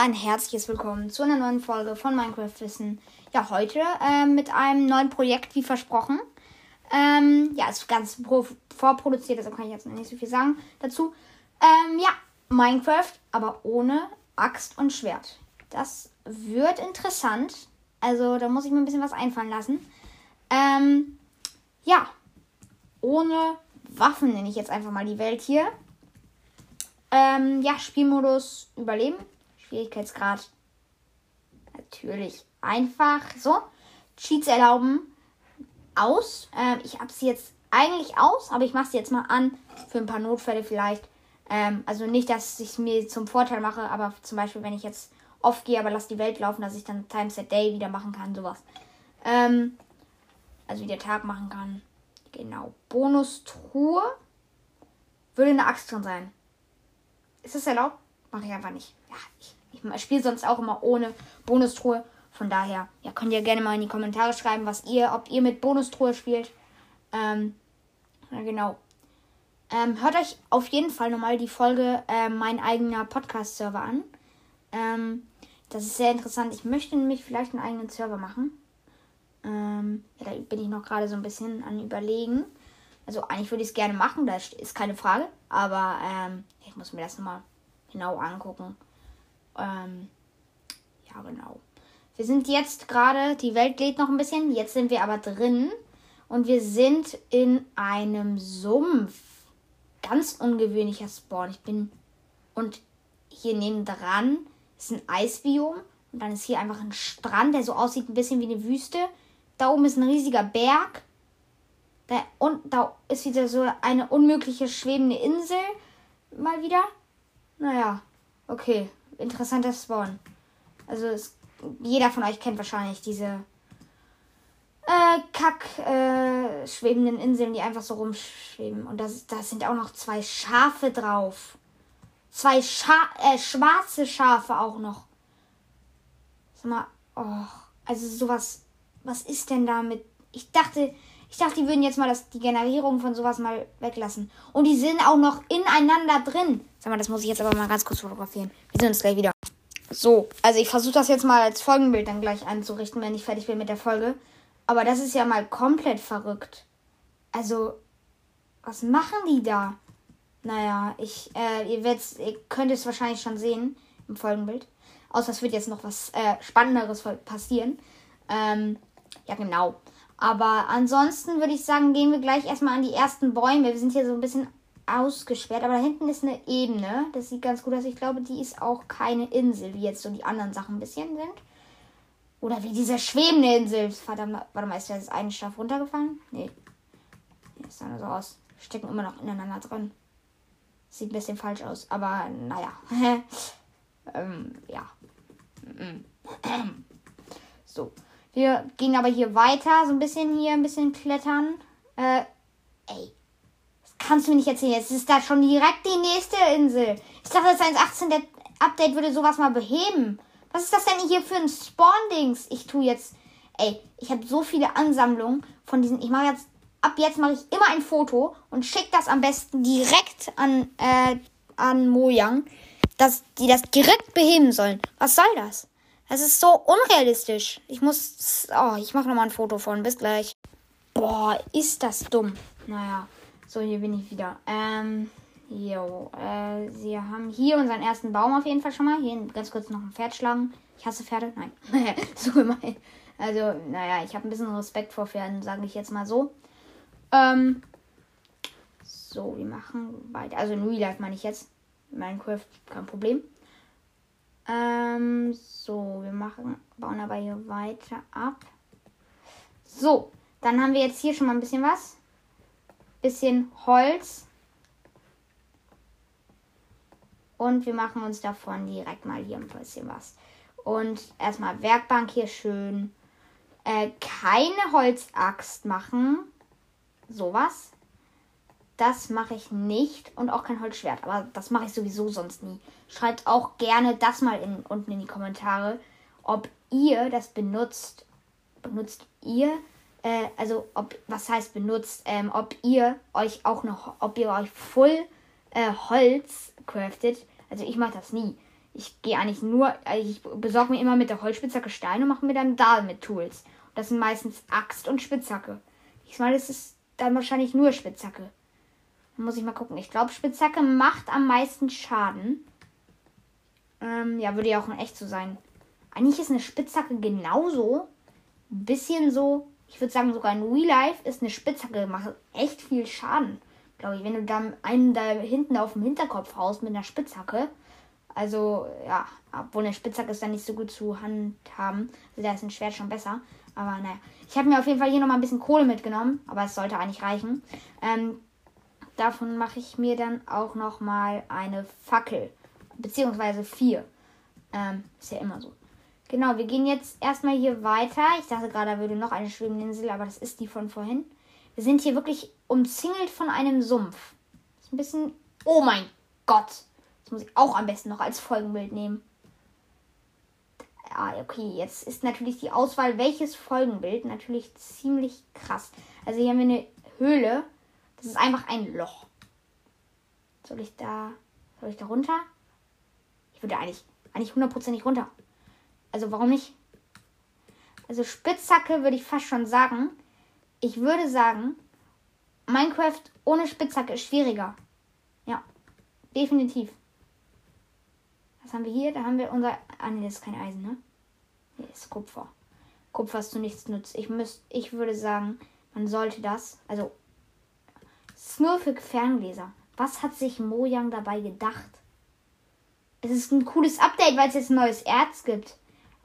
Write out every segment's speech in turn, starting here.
ein herzliches Willkommen zu einer neuen Folge von Minecraft Wissen. Ja, heute äh, mit einem neuen Projekt, wie versprochen. Ähm, ja, ist ganz vorproduziert, deshalb kann ich jetzt noch nicht so viel sagen dazu. Ähm, ja, Minecraft, aber ohne Axt und Schwert. Das wird interessant. Also, da muss ich mir ein bisschen was einfallen lassen. Ähm, ja, ohne Waffen nenne ich jetzt einfach mal die Welt hier. Ähm, ja, Spielmodus Überleben. Schwierigkeitsgrad natürlich einfach. So, Cheats erlauben aus. Ähm, ich habe sie jetzt eigentlich aus, aber ich mache sie jetzt mal an für ein paar Notfälle vielleicht. Ähm, also nicht, dass ich es mir zum Vorteil mache, aber zum Beispiel, wenn ich jetzt oft gehe, aber lass die Welt laufen, dass ich dann Times a Day wieder machen kann, sowas. Ähm, also wieder Tag machen kann. Genau. Bonus-Truhe. Würde eine Axt drin sein. Ist das erlaubt? Mache ich einfach nicht. Ja, ich, ich spiele sonst auch immer ohne Bonustruhe. Von daher, ja, könnt ihr gerne mal in die Kommentare schreiben, was ihr, ob ihr mit Bonustruhe spielt. Ähm, genau. Ähm, hört euch auf jeden Fall nochmal die Folge äh, Mein eigener Podcast-Server an. Ähm, das ist sehr interessant. Ich möchte nämlich vielleicht einen eigenen Server machen. Ähm, ja, da bin ich noch gerade so ein bisschen an überlegen. Also eigentlich würde ich es gerne machen, das ist keine Frage. Aber ähm, ich muss mir das nochmal genau angucken. Ähm, ja, genau. Wir sind jetzt gerade, die Welt lädt noch ein bisschen. Jetzt sind wir aber drin. Und wir sind in einem Sumpf. Ganz ungewöhnlicher Spawn. Ich bin. Und hier neben dran ist ein Eisbiom. Und dann ist hier einfach ein Strand, der so aussieht ein bisschen wie eine Wüste. Da oben ist ein riesiger Berg. Da, und da ist wieder so eine unmögliche schwebende Insel. Mal wieder. Naja, okay. Interessanter Spawn. Also es, jeder von euch kennt wahrscheinlich diese äh, kack äh, schwebenden Inseln, die einfach so rumschweben. Und da das sind auch noch zwei Schafe drauf. Zwei Scha äh, schwarze Schafe auch noch. Sag mal, oh, also sowas. Was ist denn damit? Ich dachte, ich dachte, die würden jetzt mal das, die Generierung von sowas mal weglassen. Und die sind auch noch ineinander drin. Sag mal, das muss ich jetzt aber mal ganz kurz fotografieren. Wir sehen uns gleich wieder. So, also ich versuche das jetzt mal als Folgenbild dann gleich einzurichten, wenn ich fertig bin mit der Folge. Aber das ist ja mal komplett verrückt. Also, was machen die da? Naja, ich, äh, ihr, werdet, ihr könnt es wahrscheinlich schon sehen im Folgenbild. Außer es wird jetzt noch was äh, Spannenderes passieren. Ähm, ja, genau. Aber ansonsten würde ich sagen, gehen wir gleich erstmal an die ersten Bäume. Wir sind hier so ein bisschen ausgesperrt, aber da hinten ist eine Ebene. Das sieht ganz gut aus. Ich glaube, die ist auch keine Insel, wie jetzt so die anderen Sachen ein bisschen sind. Oder wie diese schwebende Insel. Verdammt, warte mal, ist da das eine Schaf runtergefallen? Nee. Das sah nur so aus. Stecken immer noch ineinander drin. Sieht ein bisschen falsch aus, aber naja. ähm, ja. so. Wir gehen aber hier weiter, so ein bisschen hier, ein bisschen klettern. Äh, ey. Das kannst du mir nicht erzählen. Jetzt ist da schon direkt die nächste Insel. Ich dachte, das 1.18 Update würde sowas mal beheben. Was ist das denn hier für ein Spawn-Dings? Ich tue jetzt. Ey, ich habe so viele Ansammlungen von diesen. Ich mache jetzt. Ab jetzt mache ich immer ein Foto und schicke das am besten direkt an, äh, an Mojang, dass die das direkt beheben sollen. Was soll das? Das ist so unrealistisch. Ich muss. Oh, ich mache nochmal ein Foto von. Bis gleich. Boah, ist das dumm. Naja. So, hier bin ich wieder. Ähm. Jo, äh, wir haben hier unseren ersten Baum auf jeden Fall schon mal. Hier ganz kurz noch ein Pferd schlagen. Ich hasse Pferde. Nein. so gemein. Also, naja, ich habe ein bisschen Respekt vor Pferden, sage ich jetzt mal so. Ähm. So, wir machen weiter. Also in Real Life meine ich jetzt. Minecraft, kein Problem. Ähm, so, wir machen, bauen aber hier weiter ab. So, dann haben wir jetzt hier schon mal ein bisschen was. Bisschen Holz. Und wir machen uns davon direkt mal hier ein bisschen was. Und erstmal Werkbank hier schön. Äh, keine Holzaxt machen. Sowas. Das mache ich nicht und auch kein Holzschwert. Aber das mache ich sowieso sonst nie. Schreibt auch gerne das mal in, unten in die Kommentare, ob ihr das benutzt. Benutzt ihr? Äh, also ob was heißt benutzt? Ähm, ob ihr euch auch noch, ob ihr euch voll äh, Holz craftet. Also ich mache das nie. Ich gehe eigentlich nur, also ich besorge mir immer mit der Holzspitzhacke Steine und mache mir dann da mit Tools. Und das sind meistens Axt und Spitzhacke. Diesmal ist es dann wahrscheinlich nur Spitzhacke. Muss ich mal gucken. Ich glaube, Spitzhacke macht am meisten Schaden. Ähm, ja, würde ja auch in echt so sein. Eigentlich ist eine Spitzhacke genauso. Ein bisschen so, ich würde sagen, sogar in Real Life ist eine Spitzhacke, macht echt viel Schaden. Glaube ich, wenn du dann einen da hinten auf dem Hinterkopf haust mit einer Spitzhacke. Also, ja, obwohl eine Spitzhacke ist dann nicht so gut zu handhaben. Also, da ist ein Schwert schon besser. Aber naja. Ich habe mir auf jeden Fall hier nochmal ein bisschen Kohle mitgenommen. Aber es sollte eigentlich reichen. Ähm, davon mache ich mir dann auch nochmal eine Fackel. Beziehungsweise vier. Ähm, ist ja immer so. Genau, wir gehen jetzt erstmal hier weiter. Ich dachte gerade, da würde noch eine schwebende Insel, aber das ist die von vorhin. Wir sind hier wirklich umzingelt von einem Sumpf. Ist ein bisschen. Oh mein Gott! Das muss ich auch am besten noch als Folgenbild nehmen. Ah, okay, jetzt ist natürlich die Auswahl, welches Folgenbild, natürlich ziemlich krass. Also hier haben wir eine Höhle. Das ist einfach ein Loch. Soll ich da. Soll ich da runter? Ich würde eigentlich, eigentlich hundertprozentig runter. Also warum nicht? Also Spitzhacke würde ich fast schon sagen. Ich würde sagen, Minecraft ohne Spitzhacke ist schwieriger. Ja, definitiv. Was haben wir hier? Da haben wir unser. Ah, nee, das ist kein Eisen, ne? Hier ist Kupfer. Kupfer ist zu nichts nutzt. Ich, müsst, ich würde sagen, man sollte das. Also, ist nur für Ferngläser. Was hat sich Mojang dabei gedacht? Es ist ein cooles Update, weil es jetzt ein neues Erz gibt.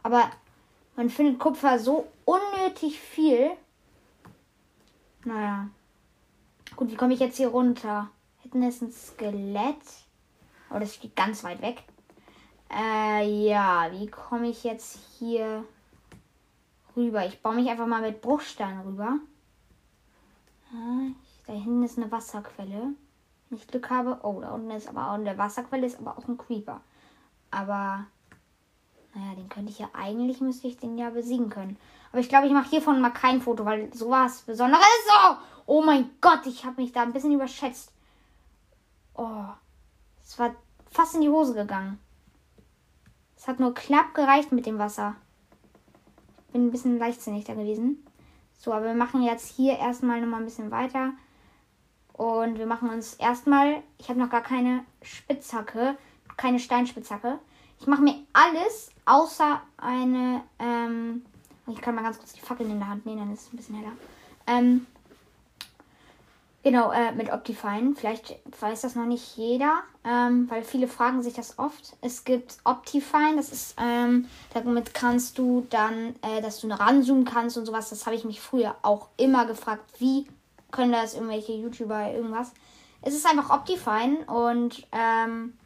Aber man findet Kupfer so unnötig viel. Naja. Gut, wie komme ich jetzt hier runter? Hinten ist ein Skelett. Aber das steht ganz weit weg. Äh, ja, wie komme ich jetzt hier rüber? Ich baue mich einfach mal mit Bruchstein rüber. Da hinten ist eine Wasserquelle. Wenn ich Glück habe. Oh, da unten ist aber auch eine Wasserquelle, ist aber auch ein Creeper. Aber naja, den könnte ich ja eigentlich, müsste ich den ja besiegen können. Aber ich glaube, ich mache hiervon mal kein Foto, weil sowas Besonderes ist. Oh, oh mein Gott, ich habe mich da ein bisschen überschätzt. Oh, es war fast in die Hose gegangen. Es hat nur knapp gereicht mit dem Wasser. Ich bin ein bisschen leichtsinnig da gewesen. So, aber wir machen jetzt hier erstmal nochmal ein bisschen weiter. Und wir machen uns erstmal, ich habe noch gar keine Spitzhacke, keine Steinspitzhacke. Ich mache mir alles außer eine. Ähm, ich kann mal ganz kurz die Fackeln in der Hand nehmen, dann ist es ein bisschen heller. Ähm, genau, äh, mit Optifine. Vielleicht weiß das noch nicht jeder, ähm, weil viele fragen sich das oft. Es gibt Optifine, das ist, ähm, damit kannst du dann, äh, dass du ranzoomen kannst und sowas. Das habe ich mich früher auch immer gefragt, wie können das irgendwelche YouTuber irgendwas. Es ist einfach Optifine und ähm,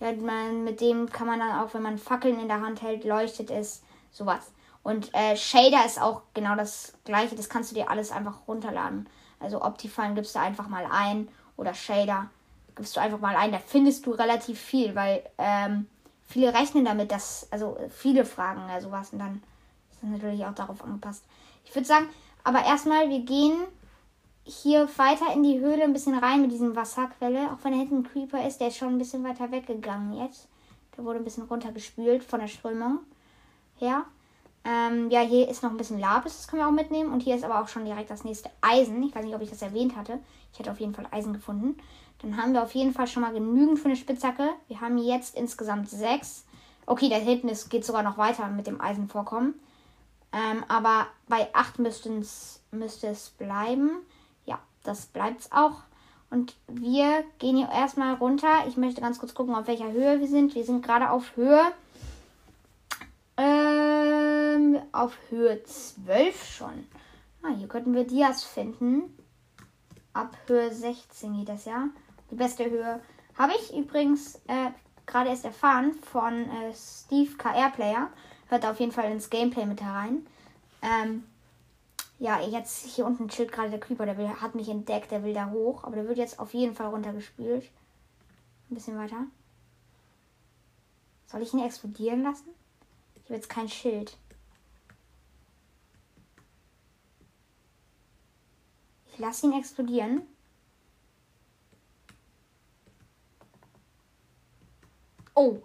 ja, man, mit dem kann man dann auch, wenn man Fackeln in der Hand hält, leuchtet es, sowas. Und äh, Shader ist auch genau das gleiche. Das kannst du dir alles einfach runterladen. Also Optifine gibst du einfach mal ein oder Shader gibst du einfach mal ein. Da findest du relativ viel, weil ähm, viele rechnen damit, dass, also viele fragen ja sowas und dann ist das natürlich auch darauf angepasst. Ich würde sagen, aber erstmal, wir gehen hier weiter in die Höhle ein bisschen rein mit diesem Wasserquelle. Auch wenn da hinten ein Creeper ist, der ist schon ein bisschen weiter weggegangen jetzt. Der wurde ein bisschen runtergespült von der Strömung her. Ähm, ja, hier ist noch ein bisschen Lapis, das können wir auch mitnehmen. Und hier ist aber auch schon direkt das nächste Eisen. Ich weiß nicht, ob ich das erwähnt hatte. Ich hätte auf jeden Fall Eisen gefunden. Dann haben wir auf jeden Fall schon mal genügend für eine Spitzhacke. Wir haben jetzt insgesamt sechs. Okay, da hinten ist, geht sogar noch weiter mit dem Eisenvorkommen. Ähm, aber bei acht müsste es bleiben das bleibt's auch. Und wir gehen hier erstmal runter. Ich möchte ganz kurz gucken, auf welcher Höhe wir sind. Wir sind gerade auf Höhe. Ähm, auf Höhe 12 schon. Ah, hier könnten wir Dias finden. Ab Höhe 16 geht das ja. Die beste Höhe habe ich übrigens äh, gerade erst erfahren von äh, Steve KR Player. Hört auf jeden Fall ins Gameplay mit herein. Ähm, ja, jetzt hier unten chillt gerade der Creeper, der will, hat mich entdeckt, der will da hoch. Aber der wird jetzt auf jeden Fall runtergespült. Ein bisschen weiter. Soll ich ihn explodieren lassen? Ich habe jetzt kein Schild. Ich lasse ihn explodieren. Oh,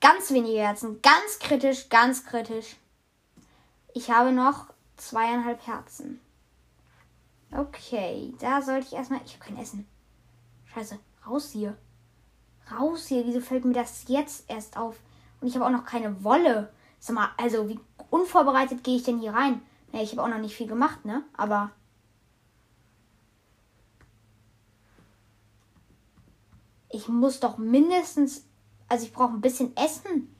Ganz wenige Herzen. Ganz kritisch, ganz kritisch. Ich habe noch zweieinhalb Herzen. Okay, da sollte ich erstmal. Ich habe kein Essen. Scheiße, raus hier. Raus hier. Wieso fällt mir das jetzt erst auf? Und ich habe auch noch keine Wolle. Sag mal, also wie unvorbereitet gehe ich denn hier rein? Naja, ich habe auch noch nicht viel gemacht, ne? Aber. Ich muss doch mindestens. Also ich brauche ein bisschen Essen.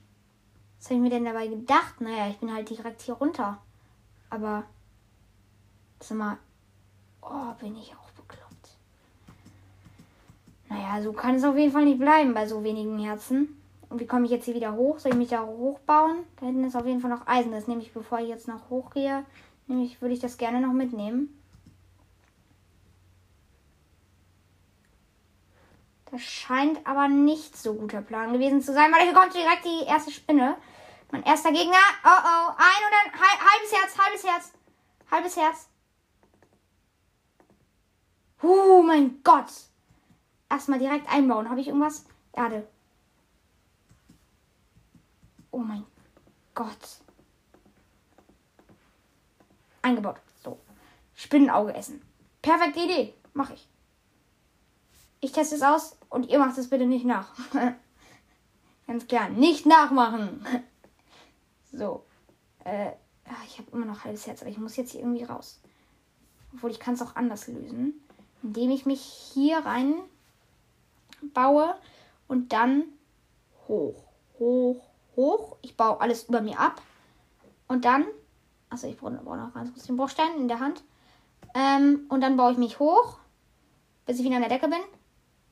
Was habe ich mir denn dabei gedacht? Naja, ich bin halt direkt hier runter. Aber. Sag mal. Oh, bin ich auch bekloppt. Naja, so kann es auf jeden Fall nicht bleiben bei so wenigen Herzen. Und wie komme ich jetzt hier wieder hoch? Soll ich mich da hochbauen? Da hinten ist auf jeden Fall noch Eisen. Das nehme ich, bevor ich jetzt noch hochgehe. Nämlich würde ich das gerne noch mitnehmen. Das scheint aber nicht so guter Plan gewesen zu sein, weil hier kommt direkt die erste Spinne. Mein erster Gegner. Oh oh. Ein und ein halbes Herz, halbes Herz. Halbes Herz. Oh mein Gott. Erstmal direkt einbauen. Habe ich irgendwas? Erde. Oh mein Gott. Eingebaut. So. Spinnenauge essen. Perfekte Idee. Mache ich. Ich teste es aus und ihr macht es bitte nicht nach. Ganz klar. Nicht nachmachen. So. Äh, ah, ich habe immer noch halbes Herz, aber ich muss jetzt hier irgendwie raus. Obwohl ich kann es auch anders lösen. Indem ich mich hier rein baue und dann hoch, hoch, hoch. Ich baue alles über mir ab. Und dann, also ich brauche noch ganz kurz den Bruchstein in der Hand. Ähm, und dann baue ich mich hoch, bis ich wieder an der Decke bin.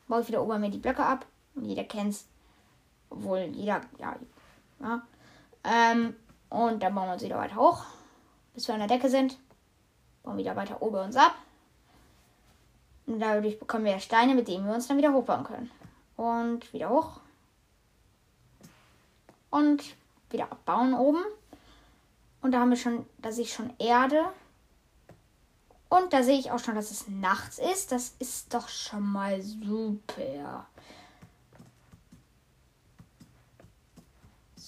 Baue ich wieder ober mir die Blöcke ab. Und jeder kennt's. Obwohl jeder, ja, ja. Ähm, und dann bauen wir uns wieder weiter hoch, bis wir an der Decke sind. Bauen wieder weiter ober uns ab. Und dadurch bekommen wir Steine, mit denen wir uns dann wieder hochbauen können. Und wieder hoch und wieder abbauen oben. Und da haben wir schon, da sehe ich schon Erde. Und da sehe ich auch schon, dass es nachts ist. Das ist doch schon mal super.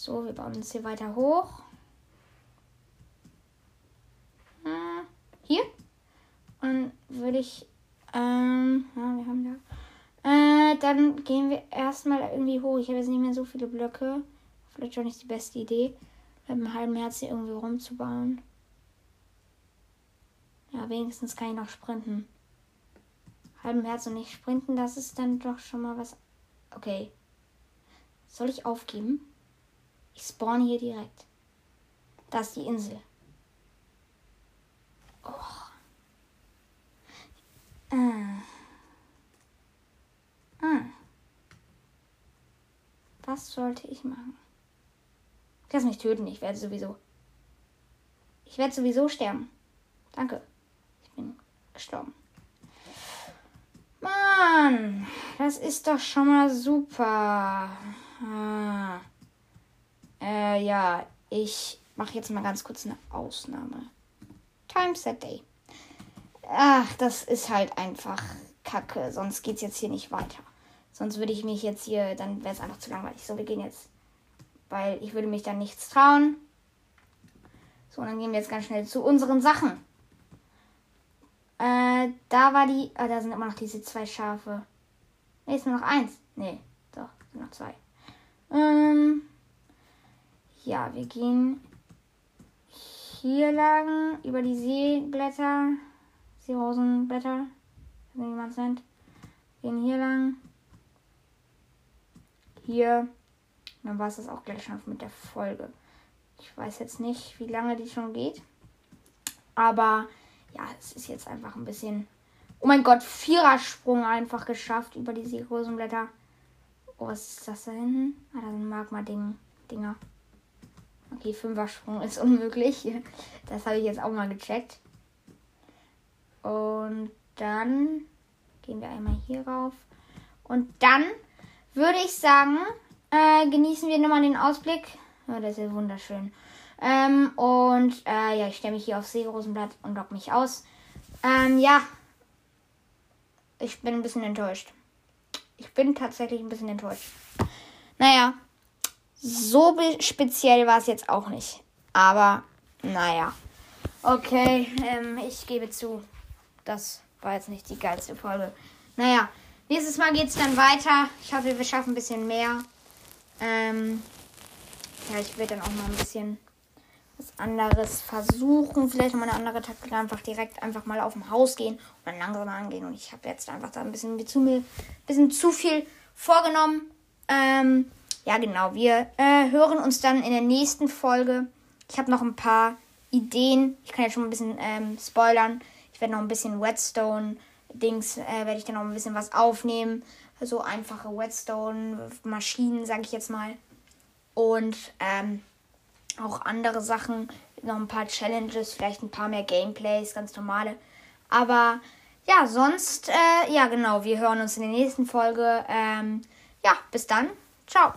So, wir bauen uns hier weiter hoch. Hm, hier. Und würde ich. Ähm, ja, wir haben da. Äh, dann gehen wir erstmal irgendwie hoch. Ich habe jetzt nicht mehr so viele Blöcke. Vielleicht schon nicht die beste Idee, mit einem halben Herz hier irgendwie rumzubauen. Ja, wenigstens kann ich noch sprinten. Halben Herz und nicht sprinten, das ist dann doch schon mal was. Okay. Soll ich aufgeben? Ich spawn hier direkt. Da ist die Insel. Oh. Ah. Ah. Was sollte ich machen? Lass mich töten, ich werde sowieso. Ich werde sowieso sterben. Danke. Ich bin gestorben. Mann, das ist doch schon mal super. Ah. Äh, ja, ich mache jetzt mal ganz kurz eine Ausnahme. Time Set Day. Ach, das ist halt einfach Kacke. Sonst geht's jetzt hier nicht weiter. Sonst würde ich mich jetzt hier, dann wäre es einfach zu langweilig. So, wir gehen jetzt weil ich würde mich dann nichts trauen. So, und dann gehen wir jetzt ganz schnell zu unseren Sachen. Äh, da war die. Ah, da sind immer noch diese zwei Schafe. Ne, ist nur noch eins. Ne, doch, sind noch zwei. Ähm, ja, wir gehen hier lang über die Seeblätter. Seerosenblätter. Wie man es nennt. Gehen hier lang. Hier und dann war es das auch gleich schon mit der Folge. Ich weiß jetzt nicht, wie lange die schon geht. Aber ja, es ist jetzt einfach ein bisschen. Oh mein Gott, Vierersprung einfach geschafft über die Rosenblätter. Oh, was ist das da hinten? Ah, da sind Magma-Dinger. Okay, Fünfersprung ist unmöglich. Das habe ich jetzt auch mal gecheckt. Und dann gehen wir einmal hier rauf. Und dann würde ich sagen, äh, genießen wir nochmal den Ausblick. Ja, das ist ja wunderschön. Ähm, und äh, ja, ich stelle mich hier auf Seerosenblatt und lock mich aus. Ähm, ja. Ich bin ein bisschen enttäuscht. Ich bin tatsächlich ein bisschen enttäuscht. Naja, so speziell war es jetzt auch nicht. Aber naja. Okay, ähm, ich gebe zu, das war jetzt nicht die geilste Folge. Naja, nächstes Mal geht es dann weiter. Ich hoffe, wir schaffen ein bisschen mehr. Ähm, ja, ich werde dann auch mal ein bisschen was anderes versuchen. Vielleicht noch mal eine andere Taktik. Einfach direkt einfach mal auf dem Haus gehen und dann langsam angehen. Und ich habe jetzt einfach da ein bisschen zu, ein bisschen zu viel vorgenommen. Ähm, ja, genau. Wir äh, hören uns dann in der nächsten Folge. Ich habe noch ein paar Ideen. Ich kann ja schon ein bisschen ähm, spoilern. Ich werde noch ein bisschen Whetstone-Dings, äh, werde ich dann noch ein bisschen was aufnehmen. So einfache Whetstone-Maschinen, sage ich jetzt mal. Und ähm, auch andere Sachen, noch ein paar Challenges, vielleicht ein paar mehr Gameplays, ganz normale. Aber ja, sonst, äh, ja genau, wir hören uns in der nächsten Folge. Ähm, ja, bis dann. Ciao.